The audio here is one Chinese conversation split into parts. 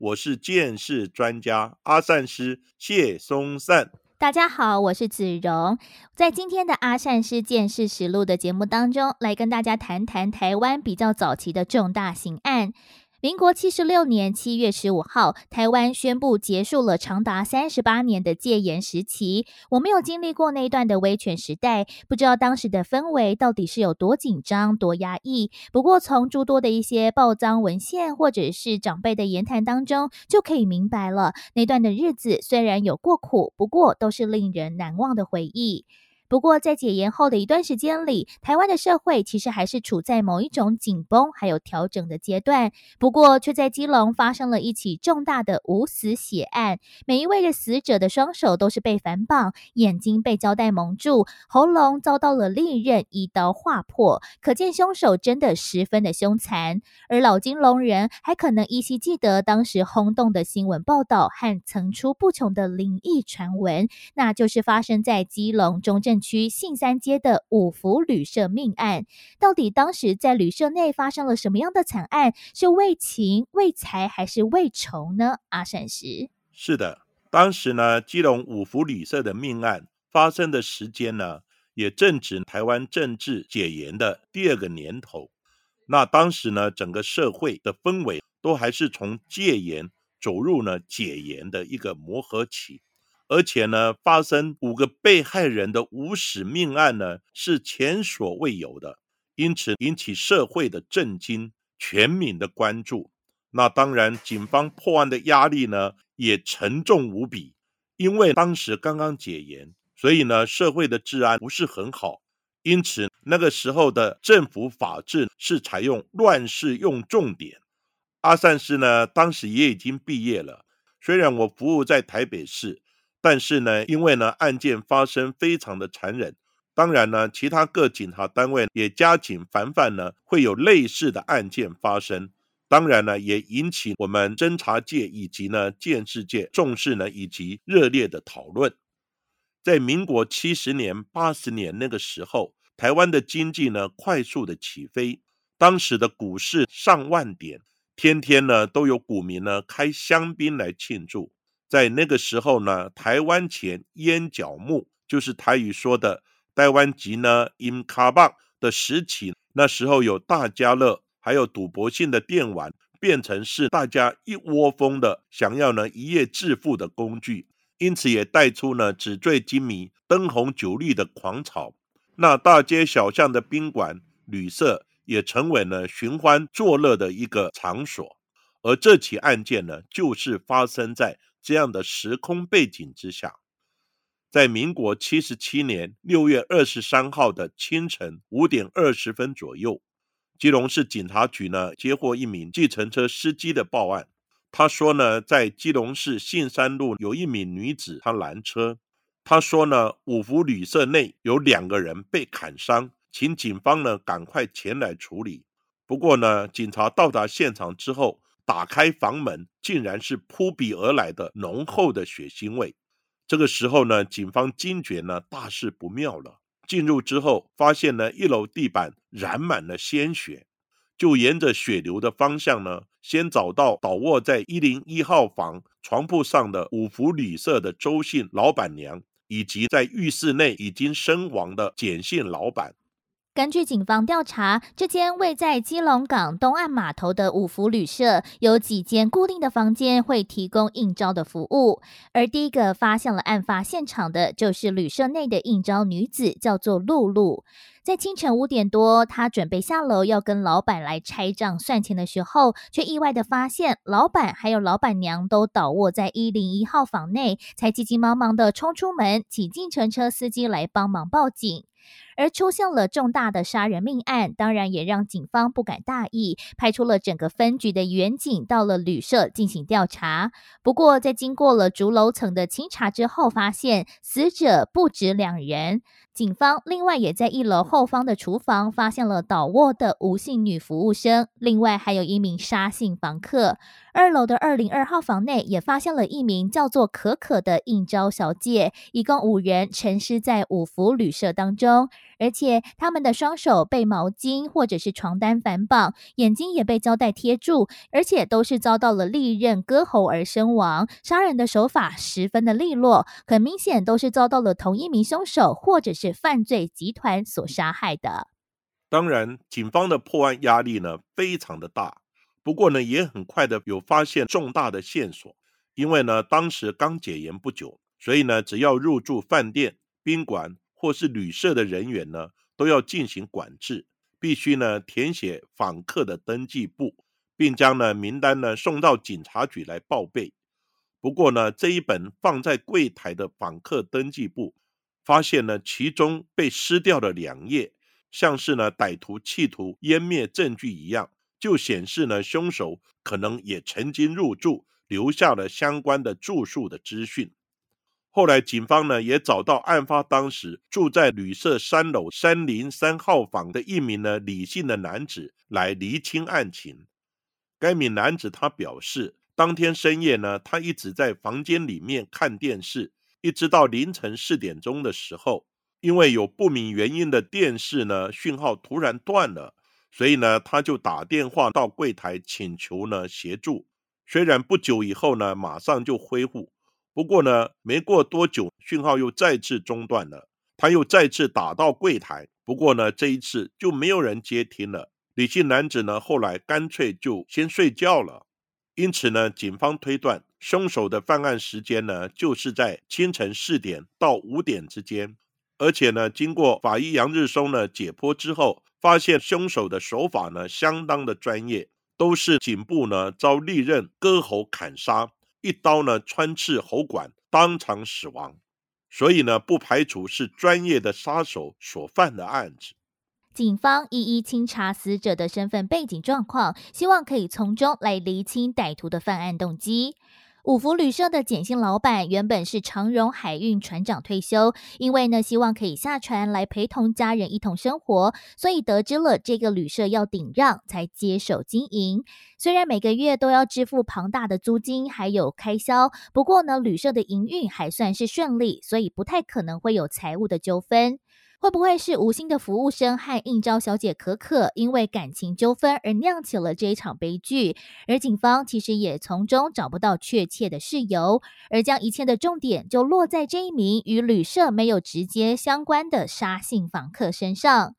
我是见识专家阿善师谢松善。大家好，我是子荣，在今天的阿善师见识实录的节目当中，来跟大家谈谈台湾比较早期的重大刑案。民国七十六年七月十五号，台湾宣布结束了长达三十八年的戒严时期。我没有经历过那段的威权时代，不知道当时的氛围到底是有多紧张、多压抑。不过，从诸多的一些报章文献或者是长辈的言谈当中，就可以明白了，那段的日子虽然有过苦，不过都是令人难忘的回忆。不过，在解严后的一段时间里，台湾的社会其实还是处在某一种紧绷还有调整的阶段。不过，却在基隆发生了一起重大的无死血案，每一位的死者的双手都是被反绑，眼睛被胶带蒙住，喉咙遭到了利刃一刀划破，可见凶手真的十分的凶残。而老金龙人还可能依稀记得当时轰动的新闻报道和层出不穷的灵异传闻，那就是发生在基隆中正。区信三街的五福旅社命案，到底当时在旅社内发生了什么样的惨案？是为情、为财还是为仇呢？阿善师是的，当时呢，基隆五福旅社的命案发生的时间呢，也正值台湾政治解严的第二个年头。那当时呢，整个社会的氛围都还是从戒严走入呢解严的一个磨合期。而且呢，发生五个被害人的无死命案呢，是前所未有的，因此引起社会的震惊、全民的关注。那当然，警方破案的压力呢，也沉重无比。因为当时刚刚解严，所以呢，社会的治安不是很好。因此，那个时候的政府法制是采用乱世用重点。阿善师呢，当时也已经毕业了。虽然我服务在台北市。但是呢，因为呢案件发生非常的残忍，当然呢，其他各警察单位也加紧防范呢，会有类似的案件发生。当然呢，也引起我们侦查界以及呢建识界重视呢，以及热烈的讨论。在民国七十年、八十年那个时候，台湾的经济呢快速的起飞，当时的股市上万点，天天呢都有股民呢开香槟来庆祝。在那个时候呢，台湾前烟角木就是台语说的台湾籍呢，in 卡棒的时期，那时候有大家乐，还有赌博性的电玩，变成是大家一窝蜂的想要呢一夜致富的工具，因此也带出呢纸醉金迷、灯红酒绿的狂潮。那大街小巷的宾馆、旅社也成为了寻欢作乐的一个场所。而这起案件呢，就是发生在。这样的时空背景之下，在民国七十七年六月二十三号的清晨五点二十分左右，基隆市警察局呢接获一名计程车司机的报案。他说呢，在基隆市信山路有一名女子她拦车。他说呢，五福旅社内有两个人被砍伤，请警方呢赶快前来处理。不过呢，警察到达现场之后。打开房门，竟然是扑鼻而来的浓厚的血腥味。这个时候呢，警方惊觉呢大事不妙了。进入之后，发现呢一楼地板染满了鲜血，就沿着血流的方向呢，先找到倒卧在一零一号房床铺上的五福旅社的周姓老板娘，以及在浴室内已经身亡的简姓老板。根据警方调查，这间位在基隆港东岸码头的五福旅社有几间固定的房间会提供应招的服务。而第一个发现了案发现场的，就是旅社内的应招女子，叫做露露。在清晨五点多，她准备下楼要跟老板来拆账算钱的时候，却意外的发现老板还有老板娘都倒卧在一零一号房内，才急急忙忙的冲出门，请计程车司机来帮忙报警。而出现了重大的杀人命案，当然也让警方不敢大意，派出了整个分局的员警到了旅社进行调查。不过，在经过了竹楼层的清查之后，发现死者不止两人。警方另外也在一楼后方的厨房发现了倒卧的吴姓女服务生，另外还有一名沙姓房客。二楼的二零二号房内也发现了一名叫做可可的应招小姐，一共五人沉尸在五福旅社当中，而且他们的双手被毛巾或者是床单反绑，眼睛也被胶带贴住，而且都是遭到了利刃割喉而身亡。杀人的手法十分的利落，很明显都是遭到了同一名凶手或者是犯罪集团所杀害的。当然，警方的破案压力呢非常的大。不过呢，也很快的有发现重大的线索，因为呢，当时刚解严不久，所以呢，只要入住饭店、宾馆或是旅社的人员呢，都要进行管制，必须呢填写访客的登记簿，并将呢名单呢送到警察局来报备。不过呢，这一本放在柜台的访客登记簿，发现呢其中被撕掉了两页，像是呢歹徒企图湮灭证据一样。就显示呢，凶手可能也曾经入住，留下了相关的住宿的资讯。后来警方呢也找到案发当时住在旅社三楼三零三号房的一名呢李姓的男子来厘清案情。该名男子他表示，当天深夜呢，他一直在房间里面看电视，一直到凌晨四点钟的时候，因为有不明原因的电视呢讯号突然断了。所以呢，他就打电话到柜台请求呢协助。虽然不久以后呢，马上就恢复，不过呢，没过多久，讯号又再次中断了。他又再次打到柜台，不过呢，这一次就没有人接听了。李姓男子呢，后来干脆就先睡觉了。因此呢，警方推断凶手的犯案时间呢，就是在清晨四点到五点之间。而且呢，经过法医杨日松呢解剖之后。发现凶手的手法呢相当的专业，都是颈部呢遭利刃割喉砍杀，一刀呢穿刺喉管，当场死亡。所以呢，不排除是专业的杀手所犯的案子。警方一一清查死者的身份背景状况，希望可以从中来厘清歹徒的犯案动机。五福旅社的简姓老板原本是长荣海运船长退休，因为呢希望可以下船来陪同家人一同生活，所以得知了这个旅社要顶让，才接手经营。虽然每个月都要支付庞大的租金还有开销，不过呢旅社的营运还算是顺利，所以不太可能会有财务的纠纷。会不会是无心的服务生和应招小姐可可因为感情纠纷而酿起了这一场悲剧？而警方其实也从中找不到确切的事由，而将一切的重点就落在这一名与旅社没有直接相关的杀性访客身上。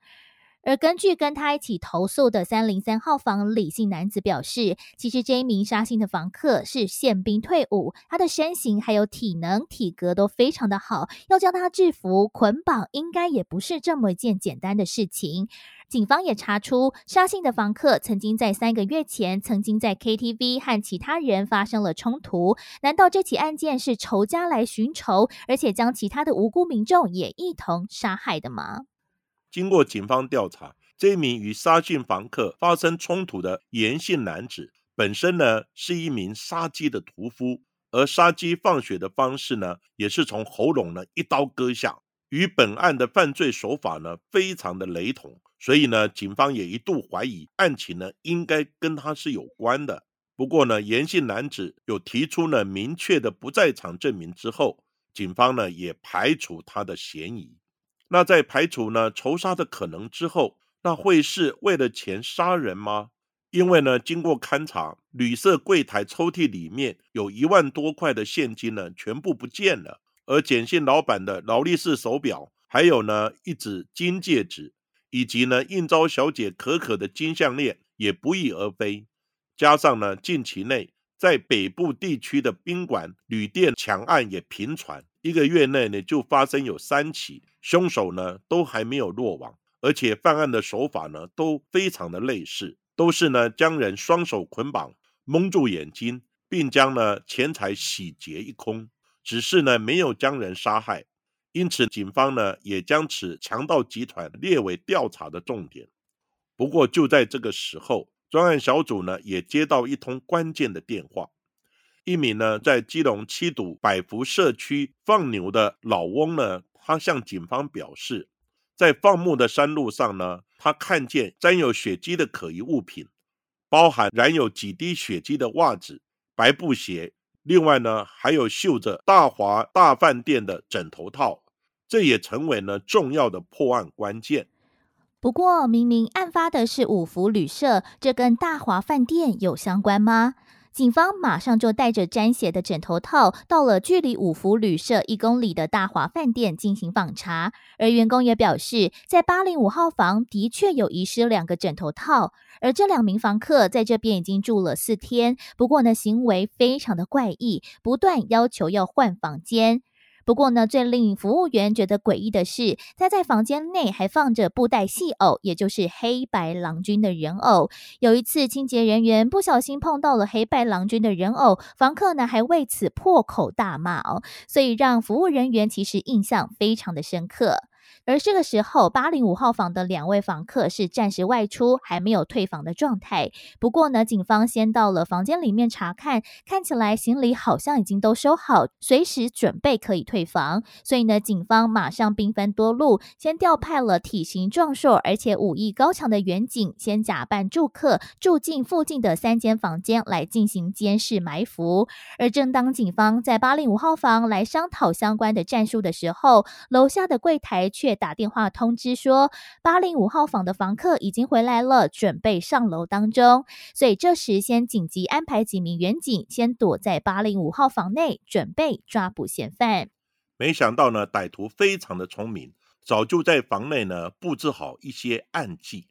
而根据跟他一起投诉的三零三号房李姓男子表示，其实这一名杀性的房客是宪兵退伍，他的身形还有体能、体格都非常的好，要将他制服捆绑，应该也不是这么一件简单的事情。警方也查出，杀性的房客曾经在三个月前曾经在 KTV 和其他人发生了冲突。难道这起案件是仇家来寻仇，而且将其他的无辜民众也一同杀害的吗？经过警方调查，这名与沙姓房客发生冲突的严姓男子，本身呢是一名杀鸡的屠夫，而杀鸡放血的方式呢，也是从喉咙呢一刀割下，与本案的犯罪手法呢非常的雷同，所以呢，警方也一度怀疑案情呢应该跟他是有关的。不过呢，严姓男子有提出呢明确的不在场证明之后，警方呢也排除他的嫌疑。那在排除呢仇杀的可能之后，那会是为了钱杀人吗？因为呢，经过勘查，旅社柜台抽屉里面有一万多块的现金呢，全部不见了。而简姓老板的劳力士手表，还有呢一只金戒指，以及呢应招小姐可可的金项链也不翼而飞。加上呢近期内在北部地区的宾馆、旅店抢案也频传，一个月内呢就发生有三起。凶手呢都还没有落网，而且犯案的手法呢都非常的类似，都是呢将人双手捆绑，蒙住眼睛，并将呢钱财洗劫一空。只是呢没有将人杀害，因此警方呢也将此强盗集团列为调查的重点。不过就在这个时候，专案小组呢也接到一通关键的电话，一名呢在基隆七堵百福社区放牛的老翁呢，他向警方表示，在放牧的山路上呢，他看见沾有血迹的可疑物品，包含染有几滴血迹的袜子、白布鞋，另外呢还有绣着大华大饭店的枕头套，这也成为了重要的破案关键。不过，明明案发的是五福旅社，这跟大华饭店有相关吗？警方马上就带着沾血的枕头套，到了距离五福旅社一公里的大华饭店进行访查。而员工也表示，在八零五号房的确有遗失两个枕头套，而这两名房客在这边已经住了四天，不过呢，行为非常的怪异，不断要求要换房间。不过呢，最令服务员觉得诡异的是，他在房间内还放着布袋戏偶，也就是黑白郎君的人偶。有一次，清洁人员不小心碰到了黑白郎君的人偶，房客呢还为此破口大骂哦，所以让服务人员其实印象非常的深刻。而这个时候，八零五号房的两位房客是暂时外出，还没有退房的状态。不过呢，警方先到了房间里面查看，看起来行李好像已经都收好，随时准备可以退房。所以呢，警方马上兵分多路，先调派了体型壮硕而且武艺高强的远警，先假扮住客住进附近的三间房间来进行监视埋伏。而正当警方在八零五号房来商讨相关的战术的时候，楼下的柜台却。打电话通知说，八零五号房的房客已经回来了，准备上楼当中。所以这时先紧急安排几名员警，先躲在八零五号房内，准备抓捕嫌犯。没想到呢，歹徒非常的聪明，早就在房内呢布置好一些暗计。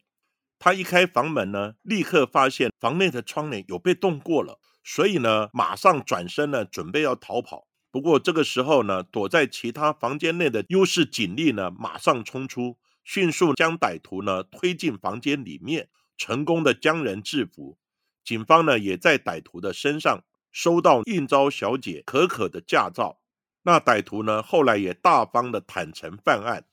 他一开房门呢，立刻发现房内的窗帘有被动过了，所以呢，马上转身呢，准备要逃跑。不过这个时候呢，躲在其他房间内的优势警力呢，马上冲出，迅速将歹徒呢推进房间里面，成功的将人制服。警方呢也在歹徒的身上收到应招小姐可可的驾照。那歹徒呢后来也大方的坦诚犯案。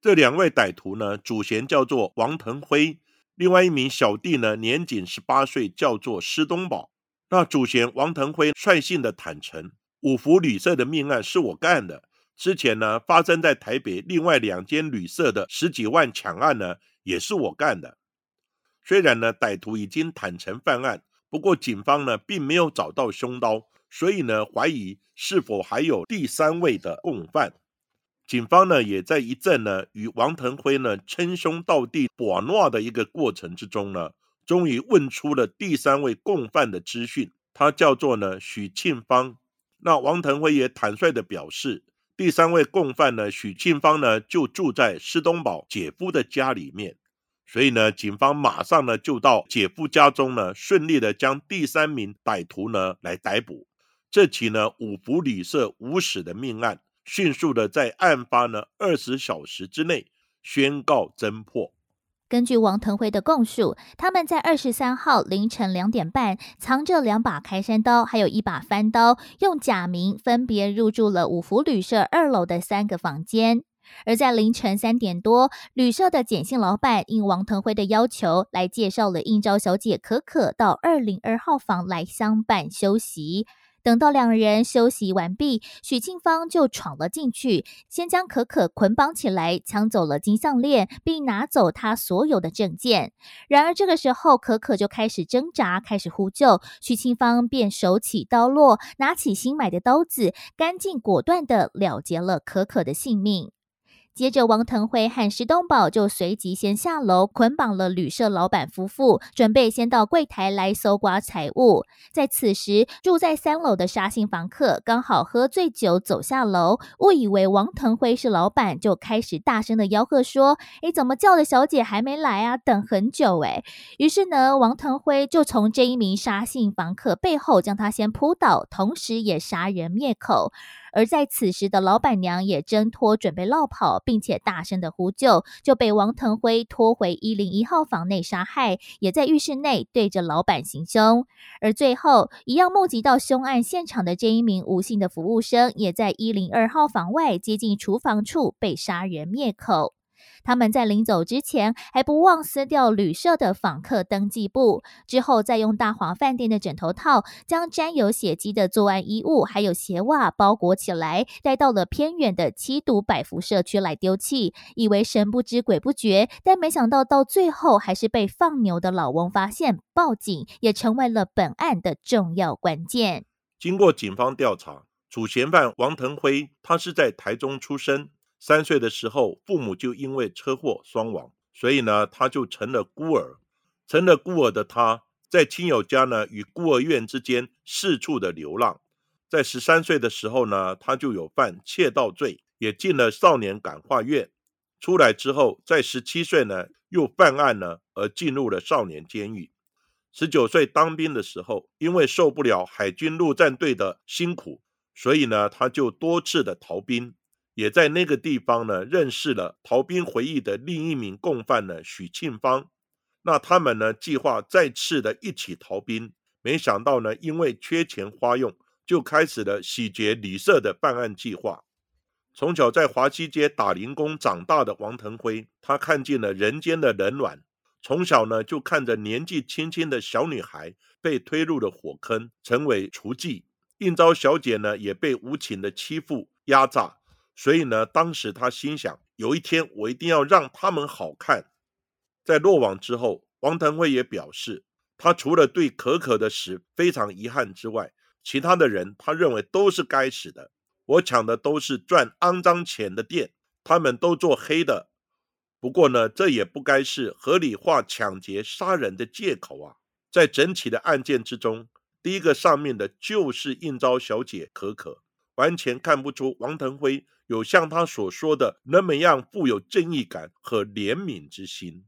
这两位歹徒呢，主嫌叫做王腾辉，另外一名小弟呢年仅十八岁，叫做施东宝。那主嫌王腾辉率性的坦诚。五福旅社的命案是我干的。之前呢，发生在台北另外两间旅社的十几万抢案呢，也是我干的。虽然呢，歹徒已经坦诚犯案，不过警方呢，并没有找到凶刀，所以呢，怀疑是否还有第三位的共犯。警方呢，也在一阵呢与王腾辉呢称兄道弟、博诺的一个过程之中呢，终于问出了第三位共犯的资讯。他叫做呢许庆芳。那王腾辉也坦率的表示，第三位共犯呢，许庆芳呢，就住在施东宝姐夫的家里面，所以呢，警方马上呢就到姐夫家中呢，顺利的将第三名歹徒呢来逮捕。这起呢五福旅社无死的命案，迅速的在案发呢二十小时之内宣告侦破。根据王腾辉的供述，他们在二十三号凌晨两点半，藏着两把开山刀，还有一把翻刀，用假名分别入住了五福旅社二楼的三个房间。而在凌晨三点多，旅社的简姓老板应王腾辉的要求，来介绍了应招小姐可可到二零二号房来相伴休息。等到两人休息完毕，许庆芳就闯了进去，先将可可捆绑起来，抢走了金项链，并拿走她所有的证件。然而这个时候，可可就开始挣扎，开始呼救，许庆芳便手起刀落，拿起新买的刀子，干净果断的了结了可可的性命。接着，王腾辉和石东宝就随即先下楼捆绑了旅社老板夫妇，准备先到柜台来搜刮财物。在此时，住在三楼的沙姓房客刚好喝醉酒走下楼，误以为王腾辉是老板，就开始大声的吆喝说：“诶，怎么叫的小姐还没来啊？等很久诶。于是呢，王腾辉就从这一名沙姓房客背后将他先扑倒，同时也杀人灭口。而在此时的老板娘也挣脱，准备落跑，并且大声的呼救，就被王腾辉拖回一零一号房内杀害，也在浴室内对着老板行凶。而最后，一样目击到凶案现场的这一名无姓的服务生，也在一零二号房外接近厨房处被杀人灭口。他们在临走之前还不忘撕掉旅社的访客登记簿，之后再用大华饭店的枕头套将沾有血迹的作案衣物还有鞋袜包裹起来，带到了偏远的七堵百福社区来丢弃，以为神不知鬼不觉，但没想到到最后还是被放牛的老翁发现，报警也成为了本案的重要关键。经过警方调查，主嫌犯王腾辉，他是在台中出生。三岁的时候，父母就因为车祸双亡，所以呢，他就成了孤儿。成了孤儿的他，在亲友家呢与孤儿院之间四处的流浪。在十三岁的时候呢，他就有犯窃盗罪，也进了少年感化院。出来之后，在十七岁呢又犯案呢，而进入了少年监狱。十九岁当兵的时候，因为受不了海军陆战队的辛苦，所以呢，他就多次的逃兵。也在那个地方呢，认识了逃兵回忆的另一名共犯呢，许庆芳。那他们呢，计划再次的一起逃兵，没想到呢，因为缺钱花用，就开始了洗劫旅社的办案计划。从小在华西街打零工长大的王腾辉，他看尽了人间的冷暖。从小呢，就看着年纪轻轻的小女孩被推入了火坑，成为雏妓；应招小姐呢，也被无情的欺负压榨。所以呢，当时他心想，有一天我一定要让他们好看。在落网之后，王腾辉也表示，他除了对可可的死非常遗憾之外，其他的人他认为都是该死的。我抢的都是赚肮脏钱的店，他们都做黑的。不过呢，这也不该是合理化抢劫杀人的借口啊。在整体的案件之中，第一个上面的就是应招小姐可可，完全看不出王腾辉。有像他所说的那么样富有正义感和怜悯之心。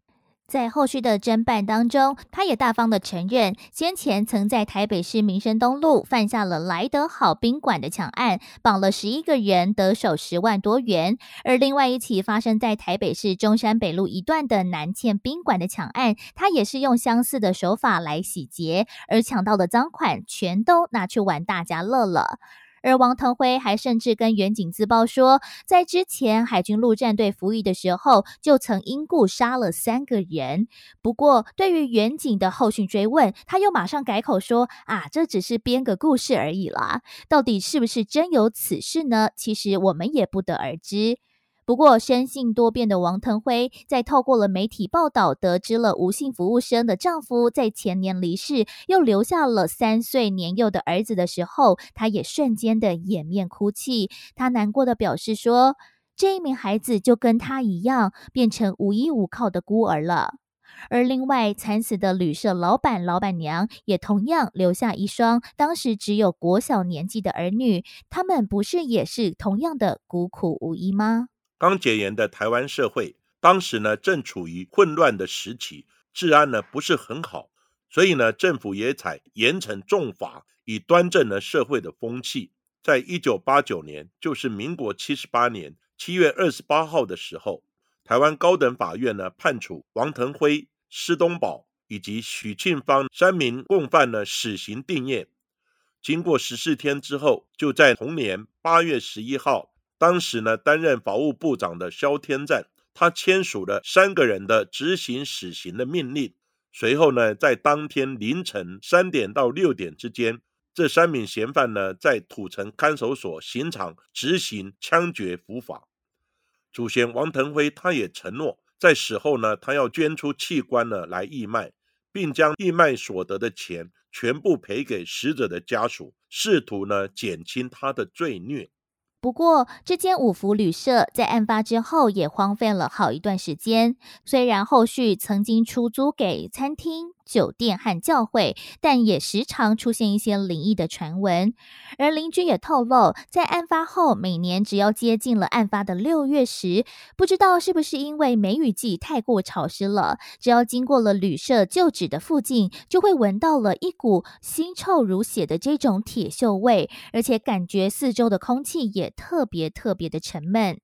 在后续的侦办当中，他也大方的承认，先前曾在台北市民生东路犯下了来得好宾馆的抢案，绑了十一个人，得手十万多元。而另外一起发生在台北市中山北路一段的南茜宾馆的抢案，他也是用相似的手法来洗劫，而抢到的赃款全都拿去玩大家乐了。而王腾辉还甚至跟远景自曝说，在之前海军陆战队服役的时候，就曾因故杀了三个人。不过，对于远景的后续追问，他又马上改口说：“啊，这只是编个故事而已啦，到底是不是真有此事呢？其实我们也不得而知。”不过，生性多变的王腾辉，在透过了媒体报道，得知了吴姓服务生的丈夫在前年离世，又留下了三岁年幼的儿子的时候，他也瞬间的掩面哭泣。他难过的表示说：“这一名孩子就跟他一样，变成无依无靠的孤儿了。”而另外惨死的旅社老板、老板娘，也同样留下一双当时只有国小年纪的儿女，他们不是也是同样的孤苦无依吗？刚解严的台湾社会，当时呢正处于混乱的时期，治安呢不是很好，所以呢政府也采严惩重罚，以端正了社会的风气。在一九八九年，就是民国七十八年七月二十八号的时候，台湾高等法院呢判处王腾辉、施东宝以及许庆芳三名共犯呢死刑定谳。经过十四天之后，就在同年八月十一号。当时呢，担任法务部长的萧天赞，他签署了三个人的执行死刑的命令。随后呢，在当天凌晨三点到六点之间，这三名嫌犯呢，在土城看守所刑场执行枪决伏法。主嫌王腾辉，他也承诺在死后呢，他要捐出器官呢来义卖，并将义卖所得的钱全部赔给死者的家属，试图呢减轻他的罪孽。不过，这间五福旅社在案发之后也荒废了好一段时间。虽然后续曾经出租给餐厅、酒店和教会，但也时常出现一些灵异的传闻。而邻居也透露，在案发后，每年只要接近了案发的六月时，不知道是不是因为梅雨季太过潮湿了，只要经过了旅社旧址的附近，就会闻到了一股腥臭如血的这种铁锈味，而且感觉四周的空气也特别特别的沉闷。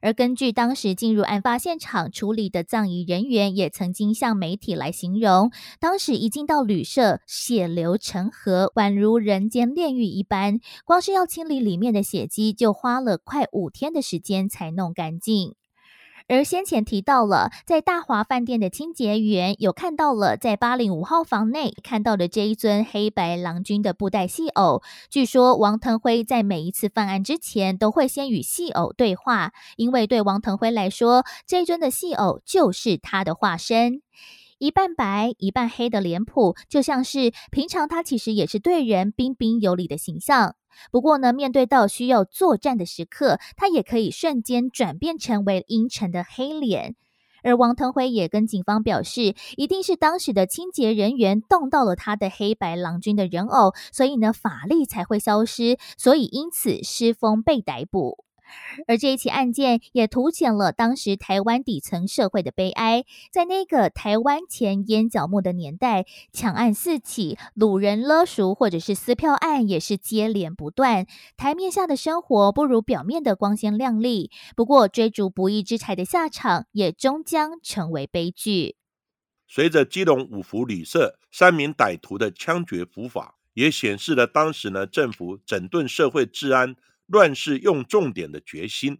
而根据当时进入案发现场处理的葬仪人员，也曾经向媒体来形容，当时一进到旅社，血流成河，宛如人间炼狱一般。光是要清理里面的血迹，就花了快五天的时间才弄干净。而先前提到了，在大华饭店的清洁员有看到了在八零五号房内看到的这一尊黑白郎君的布袋戏偶。据说王腾辉在每一次犯案之前都会先与戏偶对话，因为对王腾辉来说，这一尊的戏偶就是他的化身。一半白一半黑的脸谱，就像是平常他其实也是对人彬彬有礼的形象。不过呢，面对到需要作战的时刻，他也可以瞬间转变成为阴沉的黑脸。而王腾辉也跟警方表示，一定是当时的清洁人员动到了他的黑白郎君的人偶，所以呢，法力才会消失，所以因此失风被逮捕。而这一起案件也凸显了当时台湾底层社会的悲哀。在那个台湾前烟角木的年代，抢案四起，掳人勒赎或者是撕票案也是接连不断。台面下的生活不如表面的光鲜亮丽。不过，追逐不义之财的下场也终将成为悲剧。随着基隆五福旅社三名歹徒的枪决伏法，也显示了当时呢政府整顿社会治安。乱世用重点的决心。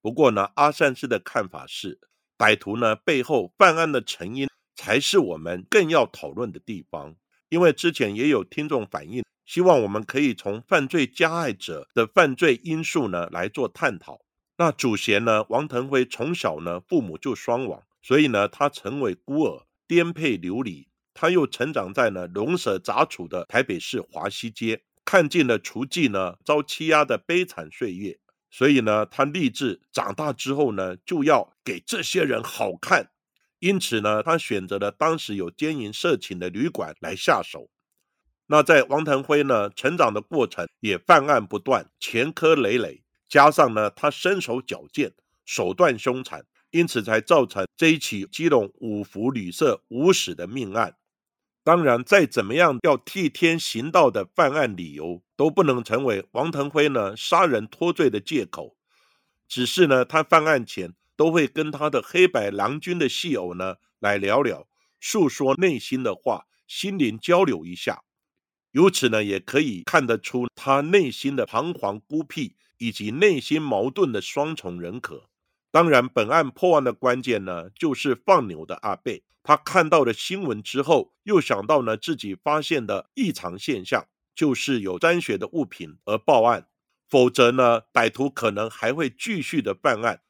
不过呢，阿善师的看法是，歹徒呢背后犯案的成因才是我们更要讨论的地方。因为之前也有听众反映，希望我们可以从犯罪加害者的犯罪因素呢来做探讨。那主嫌呢，王腾辉从小呢父母就双亡，所以呢他成为孤儿，颠沛流离。他又成长在呢龙蛇杂处的台北市华西街。看尽了厨妓呢遭欺压的悲惨岁月，所以呢，他立志长大之后呢，就要给这些人好看。因此呢，他选择了当时有奸淫色情的旅馆来下手。那在王腾辉呢成长的过程也犯案不断，前科累累，加上呢他身手矫健，手段凶残，因此才造成这一起基隆五福旅社无死的命案。当然，再怎么样要替天行道的犯案理由，都不能成为王腾辉呢杀人脱罪的借口。只是呢，他犯案前都会跟他的黑白郎君的戏偶呢来聊聊，诉说内心的话，心灵交流一下。由此呢，也可以看得出他内心的彷徨孤僻，以及内心矛盾的双重人格。当然，本案破案的关键呢，就是放牛的阿贝。他看到了新闻之后，又想到呢自己发现的异常现象，就是有沾血的物品而报案，否则呢歹徒可能还会继续的办案。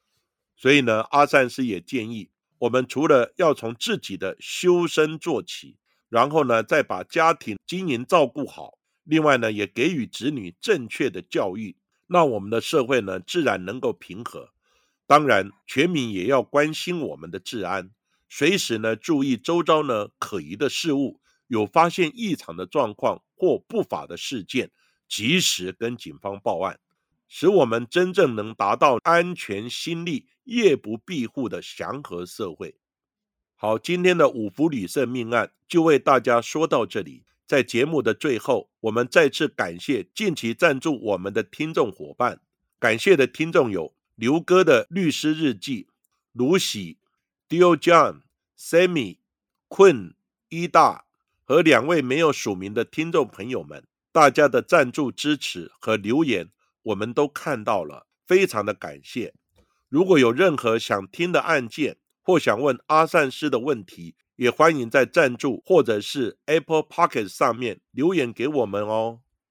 所以呢，阿善师也建议我们除了要从自己的修身做起，然后呢再把家庭经营照顾好，另外呢也给予子女正确的教育，那我们的社会呢自然能够平和。当然，全民也要关心我们的治安。随时呢，注意周遭呢可疑的事物，有发现异常的状况或不法的事件，及时跟警方报案，使我们真正能达到安全心力、夜不闭户的祥和社会。好，今天的五福旅社命案就为大家说到这里。在节目的最后，我们再次感谢近期赞助我们的听众伙伴，感谢的听众有刘哥的律师日记、卢喜。Dio John、Sammy、Queen、伊大和两位没有署名的听众朋友们，大家的赞助支持和留言，我们都看到了，非常的感谢。如果有任何想听的案件或想问阿善师的问题，也欢迎在赞助或者是 Apple Pocket 上面留言给我们哦。